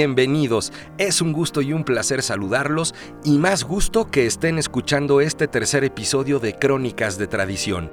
Bienvenidos, es un gusto y un placer saludarlos y más gusto que estén escuchando este tercer episodio de Crónicas de Tradición.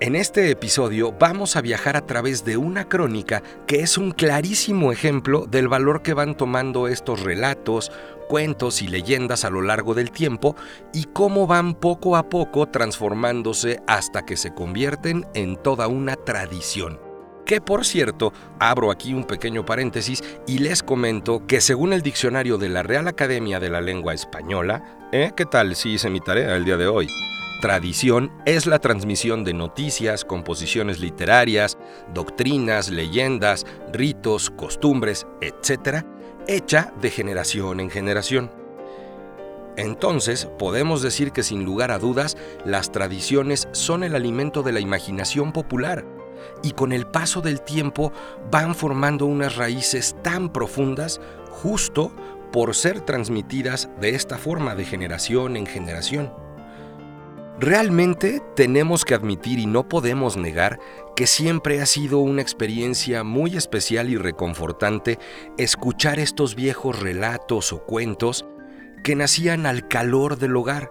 En este episodio vamos a viajar a través de una crónica que es un clarísimo ejemplo del valor que van tomando estos relatos, cuentos y leyendas a lo largo del tiempo y cómo van poco a poco transformándose hasta que se convierten en toda una tradición. Que por cierto, abro aquí un pequeño paréntesis y les comento que según el diccionario de la Real Academia de la Lengua Española, ¿eh? ¿qué tal si hice mi tarea el día de hoy? Tradición es la transmisión de noticias, composiciones literarias, doctrinas, leyendas, ritos, costumbres, etc., hecha de generación en generación. Entonces, podemos decir que sin lugar a dudas, las tradiciones son el alimento de la imaginación popular y con el paso del tiempo van formando unas raíces tan profundas justo por ser transmitidas de esta forma de generación en generación. Realmente tenemos que admitir y no podemos negar que siempre ha sido una experiencia muy especial y reconfortante escuchar estos viejos relatos o cuentos que nacían al calor del hogar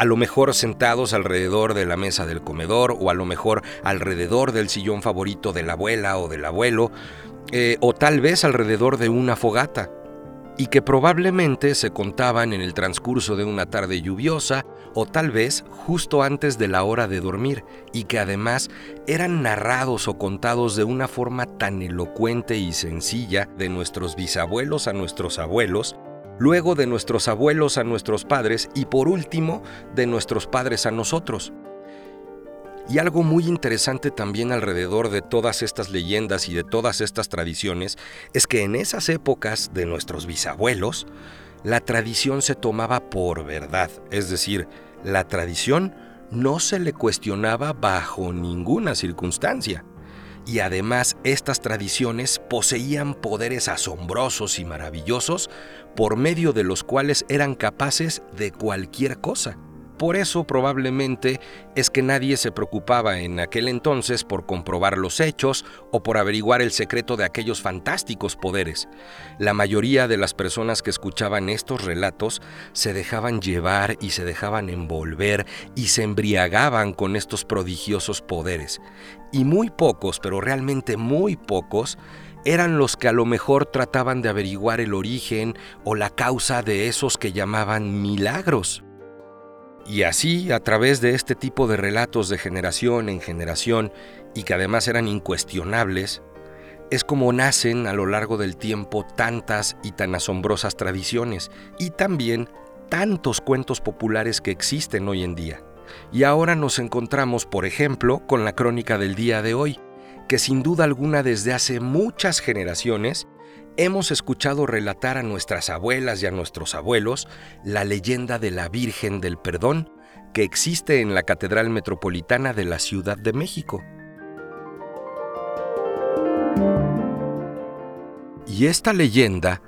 a lo mejor sentados alrededor de la mesa del comedor o a lo mejor alrededor del sillón favorito de la abuela o del abuelo, eh, o tal vez alrededor de una fogata, y que probablemente se contaban en el transcurso de una tarde lluviosa o tal vez justo antes de la hora de dormir, y que además eran narrados o contados de una forma tan elocuente y sencilla de nuestros bisabuelos a nuestros abuelos, luego de nuestros abuelos a nuestros padres y por último de nuestros padres a nosotros. Y algo muy interesante también alrededor de todas estas leyendas y de todas estas tradiciones es que en esas épocas de nuestros bisabuelos, la tradición se tomaba por verdad, es decir, la tradición no se le cuestionaba bajo ninguna circunstancia y además estas tradiciones poseían poderes asombrosos y maravillosos por medio de los cuales eran capaces de cualquier cosa. Por eso probablemente es que nadie se preocupaba en aquel entonces por comprobar los hechos o por averiguar el secreto de aquellos fantásticos poderes. La mayoría de las personas que escuchaban estos relatos se dejaban llevar y se dejaban envolver y se embriagaban con estos prodigiosos poderes. Y muy pocos, pero realmente muy pocos, eran los que a lo mejor trataban de averiguar el origen o la causa de esos que llamaban milagros. Y así, a través de este tipo de relatos de generación en generación, y que además eran incuestionables, es como nacen a lo largo del tiempo tantas y tan asombrosas tradiciones, y también tantos cuentos populares que existen hoy en día. Y ahora nos encontramos, por ejemplo, con la crónica del día de hoy, que sin duda alguna desde hace muchas generaciones hemos escuchado relatar a nuestras abuelas y a nuestros abuelos la leyenda de la Virgen del Perdón que existe en la Catedral Metropolitana de la Ciudad de México. Y esta leyenda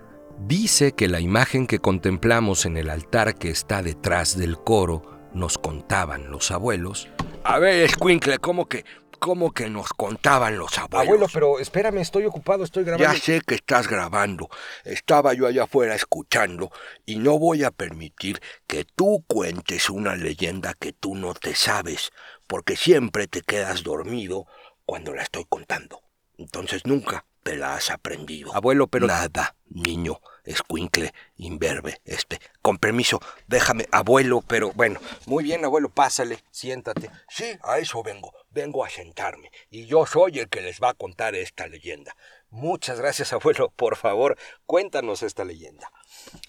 dice que la imagen que contemplamos en el altar que está detrás del coro, nos contaban los abuelos. A ver, Squinkle, ¿cómo que como que nos contaban los abuelos. Abuelo, pero espérame, estoy ocupado, estoy grabando. Ya sé que estás grabando. Estaba yo allá afuera escuchando y no voy a permitir que tú cuentes una leyenda que tú no te sabes, porque siempre te quedas dormido cuando la estoy contando. Entonces nunca te la has aprendido. Abuelo, pero... Nada, niño, escuincle, imberbe, este. Con permiso, déjame, abuelo, pero bueno. Muy bien, abuelo, pásale, siéntate. Sí, a eso vengo, vengo a sentarme. Y yo soy el que les va a contar esta leyenda. Muchas gracias, abuelo. Por favor, cuéntanos esta leyenda.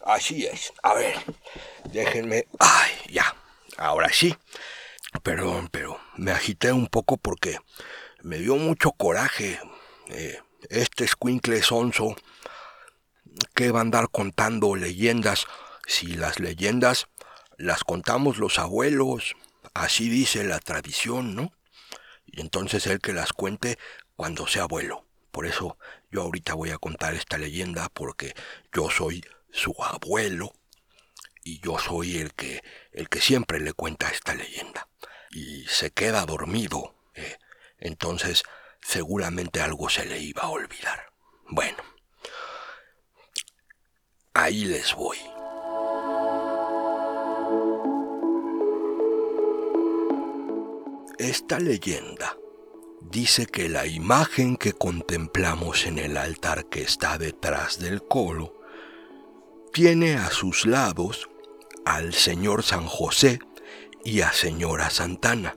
Así es. A ver, déjenme... Ay, ya. Ahora sí. Perdón, pero me agité un poco porque me dio mucho coraje. Eh, este escuincle sonso ¿qué va a andar contando leyendas si las leyendas las contamos los abuelos? Así dice la tradición, ¿no? Y entonces él que las cuente cuando sea abuelo. Por eso yo ahorita voy a contar esta leyenda porque yo soy su abuelo y yo soy el que el que siempre le cuenta esta leyenda y se queda dormido. Eh, entonces seguramente algo se le iba a olvidar. Bueno, ahí les voy. Esta leyenda dice que la imagen que contemplamos en el altar que está detrás del colo tiene a sus lados al Señor San José y a Señora Santana,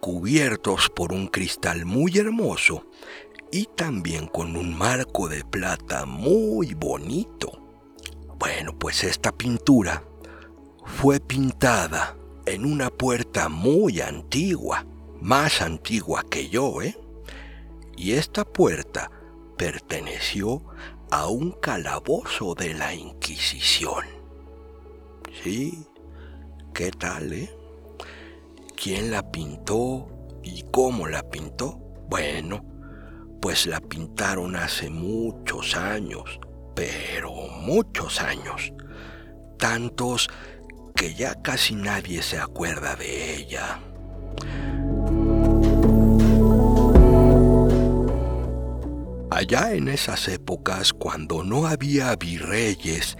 cubiertos por un cristal muy hermoso y también con un marco de plata muy bonito. Bueno, pues esta pintura fue pintada en una puerta muy antigua, más antigua que yo, ¿eh? Y esta puerta perteneció a un calabozo de la Inquisición. Sí, ¿qué tal, eh? ¿Quién la pintó y cómo la pintó? Bueno, pues la pintaron hace muchos años, pero muchos años. Tantos que ya casi nadie se acuerda de ella. Allá en esas épocas, cuando no había virreyes,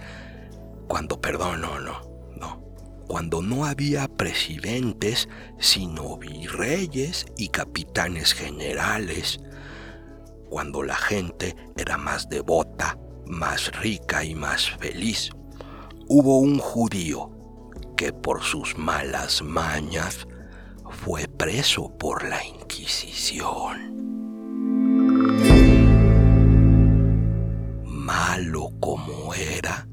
cuando, perdón, no, no, no, cuando no había presidentes, sino virreyes y capitanes generales, cuando la gente era más devota, más rica y más feliz, hubo un judío que por sus malas mañas fue preso por la Inquisición. Malo como era,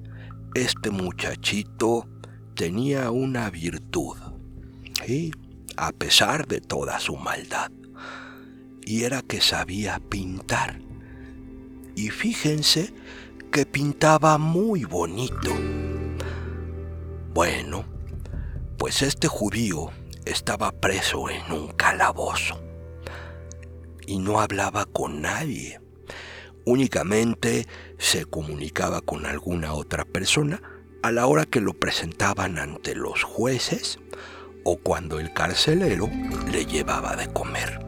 este muchachito tenía una virtud, y a pesar de toda su maldad, y era que sabía pintar. Y fíjense que pintaba muy bonito. Bueno, pues este judío estaba preso en un calabozo y no hablaba con nadie. Únicamente se comunicaba con alguna otra persona a la hora que lo presentaban ante los jueces o cuando el carcelero le llevaba de comer.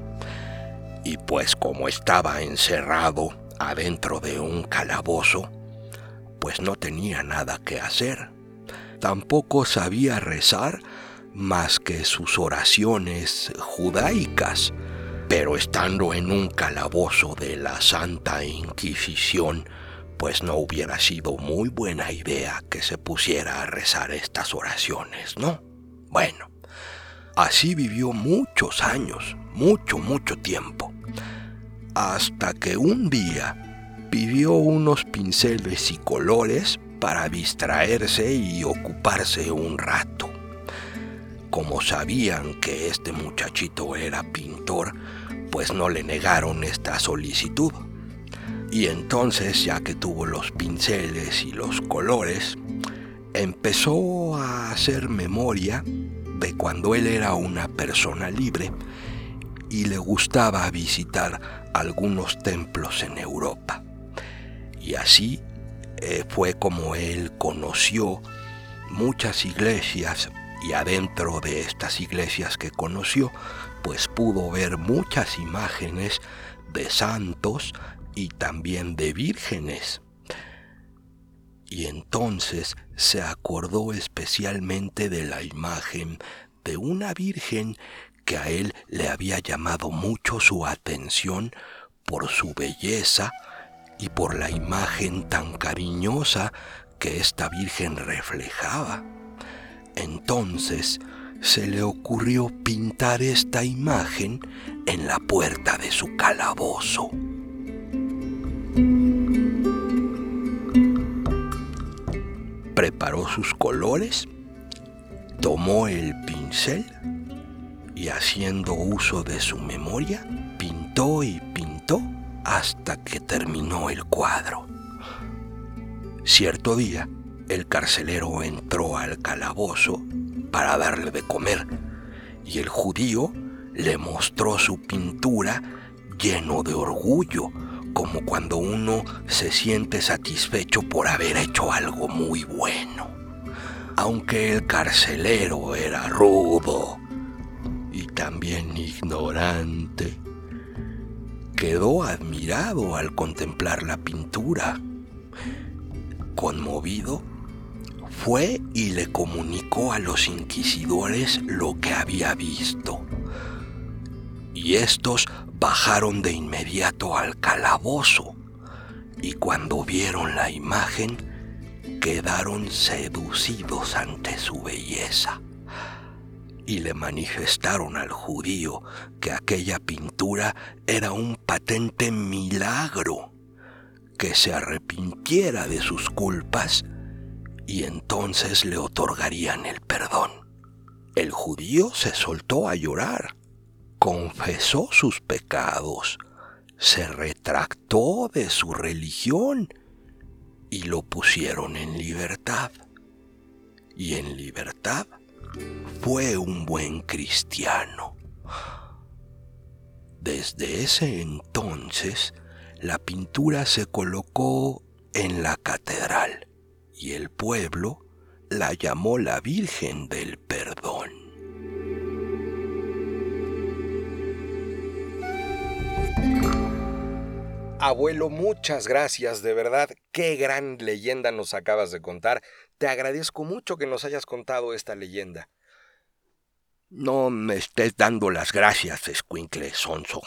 Y pues como estaba encerrado adentro de un calabozo, pues no tenía nada que hacer. Tampoco sabía rezar más que sus oraciones judaicas, pero estando en un calabozo de la Santa Inquisición, pues no hubiera sido muy buena idea que se pusiera a rezar estas oraciones, ¿no? Bueno, así vivió muchos años, mucho, mucho tiempo, hasta que un día pidió unos pinceles y colores para distraerse y ocuparse un rato. Como sabían que este muchachito era pintor, pues no le negaron esta solicitud. Y entonces, ya que tuvo los pinceles y los colores, empezó a hacer memoria de cuando él era una persona libre y le gustaba visitar algunos templos en Europa. Y así eh, fue como él conoció muchas iglesias y adentro de estas iglesias que conoció, pues pudo ver muchas imágenes de santos y también de vírgenes. Y entonces se acordó especialmente de la imagen de una virgen que a él le había llamado mucho su atención por su belleza, y por la imagen tan cariñosa que esta Virgen reflejaba. Entonces se le ocurrió pintar esta imagen en la puerta de su calabozo. Preparó sus colores, tomó el pincel y haciendo uso de su memoria, pintó y pintó hasta que terminó el cuadro. Cierto día, el carcelero entró al calabozo para darle de comer y el judío le mostró su pintura lleno de orgullo, como cuando uno se siente satisfecho por haber hecho algo muy bueno. Aunque el carcelero era rudo también ignorante, quedó admirado al contemplar la pintura. Conmovido, fue y le comunicó a los inquisidores lo que había visto. Y estos bajaron de inmediato al calabozo y cuando vieron la imagen quedaron seducidos ante su belleza y le manifestaron al judío que aquella pintura era un patente milagro, que se arrepintiera de sus culpas y entonces le otorgarían el perdón. El judío se soltó a llorar confesó sus pecados, se retractó de su religión y lo pusieron en libertad. Y en libertad fue un buen cristiano. Desde ese entonces, la pintura se colocó en la catedral y el pueblo la llamó la Virgen del Perdón. Abuelo, muchas gracias, de verdad, qué gran leyenda nos acabas de contar. Te agradezco mucho que nos hayas contado esta leyenda. No me estés dando las gracias, escuincle sonso.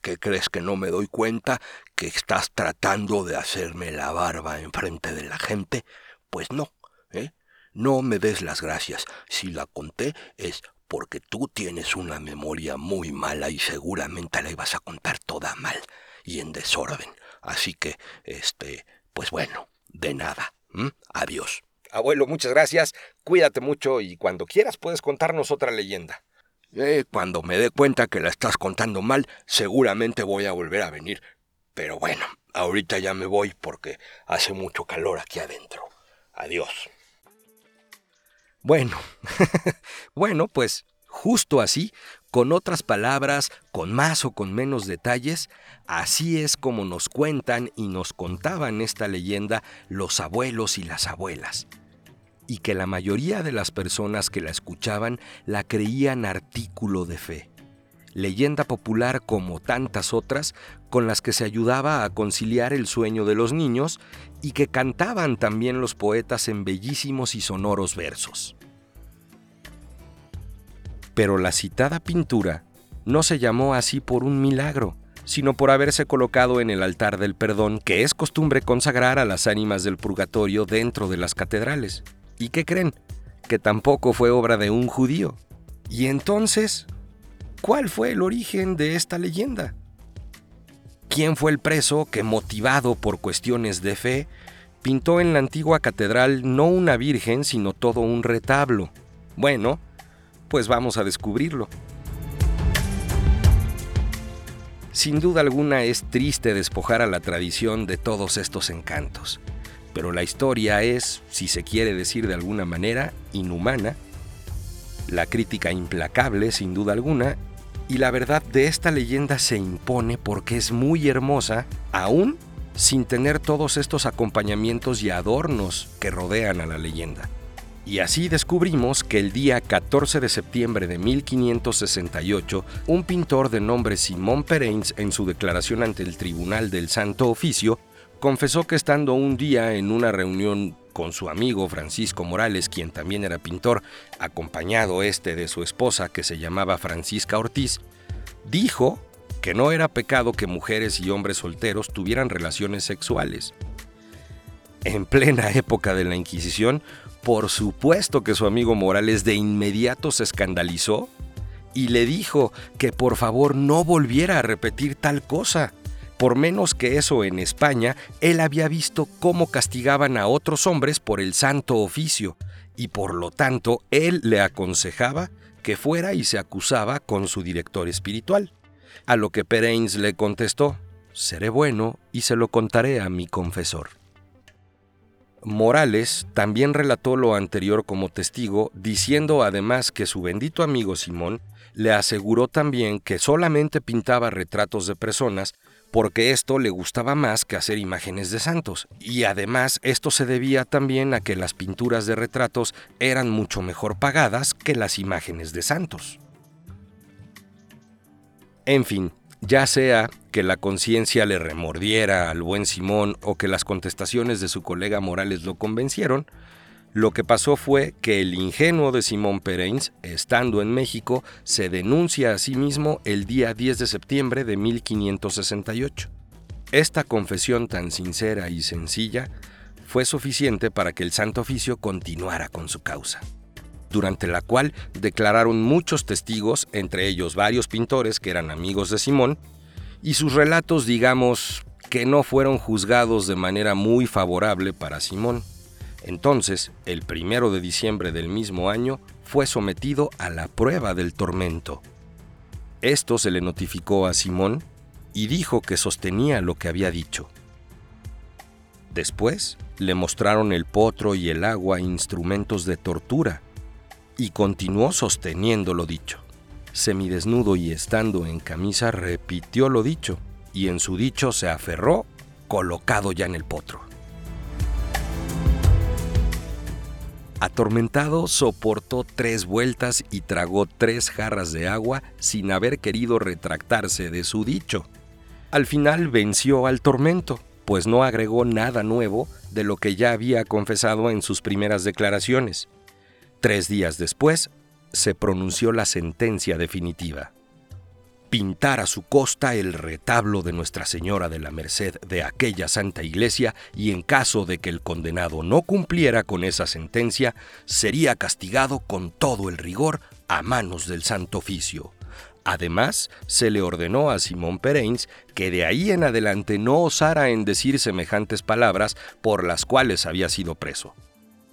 ¿Qué crees que no me doy cuenta que estás tratando de hacerme la barba en frente de la gente? Pues no, ¿eh? No me des las gracias. Si la conté es porque tú tienes una memoria muy mala y seguramente la ibas a contar toda mal y en desorden. Así que, este, pues bueno, de nada. Adiós. Abuelo, muchas gracias. Cuídate mucho y cuando quieras puedes contarnos otra leyenda. Eh, cuando me dé cuenta que la estás contando mal, seguramente voy a volver a venir. Pero bueno, ahorita ya me voy porque hace mucho calor aquí adentro. Adiós. Bueno, bueno, pues justo así con otras palabras, con más o con menos detalles, así es como nos cuentan y nos contaban esta leyenda los abuelos y las abuelas. Y que la mayoría de las personas que la escuchaban la creían artículo de fe. Leyenda popular como tantas otras con las que se ayudaba a conciliar el sueño de los niños y que cantaban también los poetas en bellísimos y sonoros versos. Pero la citada pintura no se llamó así por un milagro, sino por haberse colocado en el altar del perdón que es costumbre consagrar a las ánimas del purgatorio dentro de las catedrales. ¿Y qué creen? Que tampoco fue obra de un judío. Y entonces, ¿cuál fue el origen de esta leyenda? ¿Quién fue el preso que, motivado por cuestiones de fe, pintó en la antigua catedral no una virgen, sino todo un retablo? Bueno, pues vamos a descubrirlo. Sin duda alguna es triste despojar a la tradición de todos estos encantos, pero la historia es, si se quiere decir de alguna manera, inhumana, la crítica implacable, sin duda alguna, y la verdad de esta leyenda se impone porque es muy hermosa, aún sin tener todos estos acompañamientos y adornos que rodean a la leyenda. Y así descubrimos que el día 14 de septiembre de 1568, un pintor de nombre Simón Pereins, en su declaración ante el Tribunal del Santo Oficio, confesó que estando un día en una reunión con su amigo Francisco Morales, quien también era pintor, acompañado este de su esposa que se llamaba Francisca Ortiz, dijo que no era pecado que mujeres y hombres solteros tuvieran relaciones sexuales. En plena época de la Inquisición, por supuesto que su amigo Morales de inmediato se escandalizó y le dijo que por favor no volviera a repetir tal cosa. Por menos que eso en España, él había visto cómo castigaban a otros hombres por el santo oficio, y por lo tanto él le aconsejaba que fuera y se acusaba con su director espiritual. A lo que Pereins le contestó, seré bueno y se lo contaré a mi confesor. Morales también relató lo anterior como testigo, diciendo además que su bendito amigo Simón le aseguró también que solamente pintaba retratos de personas porque esto le gustaba más que hacer imágenes de santos, y además esto se debía también a que las pinturas de retratos eran mucho mejor pagadas que las imágenes de santos. En fin, ya sea que la conciencia le remordiera al buen Simón o que las contestaciones de su colega Morales lo convencieron, lo que pasó fue que el ingenuo de Simón Pereins, estando en México, se denuncia a sí mismo el día 10 de septiembre de 1568. Esta confesión tan sincera y sencilla fue suficiente para que el Santo Oficio continuara con su causa, durante la cual declararon muchos testigos, entre ellos varios pintores que eran amigos de Simón, y sus relatos, digamos, que no fueron juzgados de manera muy favorable para Simón. Entonces, el primero de diciembre del mismo año, fue sometido a la prueba del tormento. Esto se le notificó a Simón y dijo que sostenía lo que había dicho. Después le mostraron el potro y el agua instrumentos de tortura y continuó sosteniendo lo dicho. Semidesnudo y estando en camisa repitió lo dicho y en su dicho se aferró colocado ya en el potro. Atormentado, soportó tres vueltas y tragó tres jarras de agua sin haber querido retractarse de su dicho. Al final venció al tormento, pues no agregó nada nuevo de lo que ya había confesado en sus primeras declaraciones. Tres días después, se pronunció la sentencia definitiva pintar a su costa el retablo de Nuestra Señora de la Merced de aquella santa iglesia y en caso de que el condenado no cumpliera con esa sentencia, sería castigado con todo el rigor a manos del Santo Oficio. Además, se le ordenó a Simón Pereins que de ahí en adelante no osara en decir semejantes palabras por las cuales había sido preso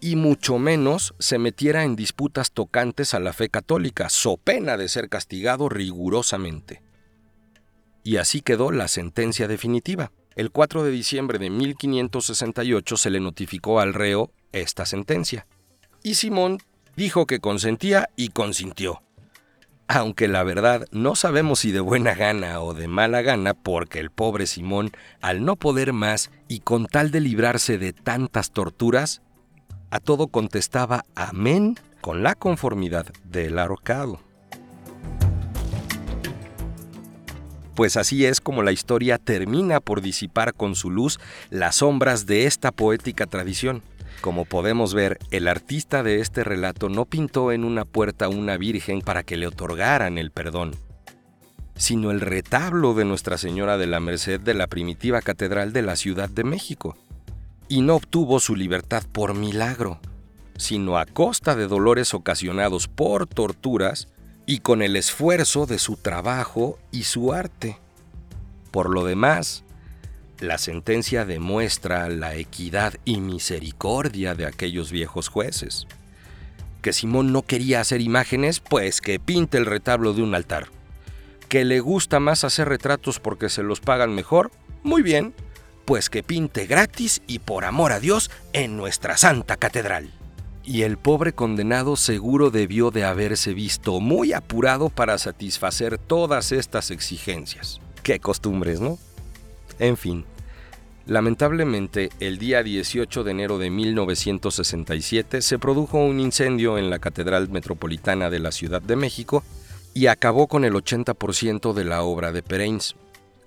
y mucho menos se metiera en disputas tocantes a la fe católica, so pena de ser castigado rigurosamente. Y así quedó la sentencia definitiva. El 4 de diciembre de 1568 se le notificó al reo esta sentencia. Y Simón dijo que consentía y consintió. Aunque la verdad no sabemos si de buena gana o de mala gana, porque el pobre Simón, al no poder más y con tal de librarse de tantas torturas, a todo contestaba amén con la conformidad del ahorcado. Pues así es como la historia termina por disipar con su luz las sombras de esta poética tradición. Como podemos ver, el artista de este relato no pintó en una puerta una virgen para que le otorgaran el perdón, sino el retablo de Nuestra Señora de la Merced de la primitiva catedral de la Ciudad de México y no obtuvo su libertad por milagro, sino a costa de dolores ocasionados por torturas y con el esfuerzo de su trabajo y su arte. Por lo demás, la sentencia demuestra la equidad y misericordia de aquellos viejos jueces. Que Simón no quería hacer imágenes, pues que pinte el retablo de un altar. Que le gusta más hacer retratos porque se los pagan mejor, muy bien, pues que pinte gratis y por amor a Dios en nuestra santa catedral. Y el pobre condenado seguro debió de haberse visto muy apurado para satisfacer todas estas exigencias. Qué costumbres, ¿no? En fin, lamentablemente el día 18 de enero de 1967 se produjo un incendio en la Catedral Metropolitana de la Ciudad de México y acabó con el 80% de la obra de Pereins,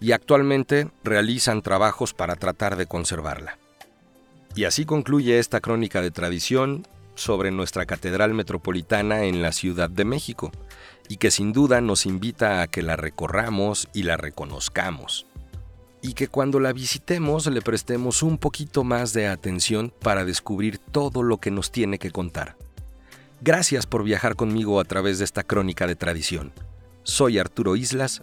y actualmente realizan trabajos para tratar de conservarla. Y así concluye esta crónica de tradición sobre nuestra Catedral Metropolitana en la Ciudad de México, y que sin duda nos invita a que la recorramos y la reconozcamos. Y que cuando la visitemos le prestemos un poquito más de atención para descubrir todo lo que nos tiene que contar. Gracias por viajar conmigo a través de esta crónica de tradición. Soy Arturo Islas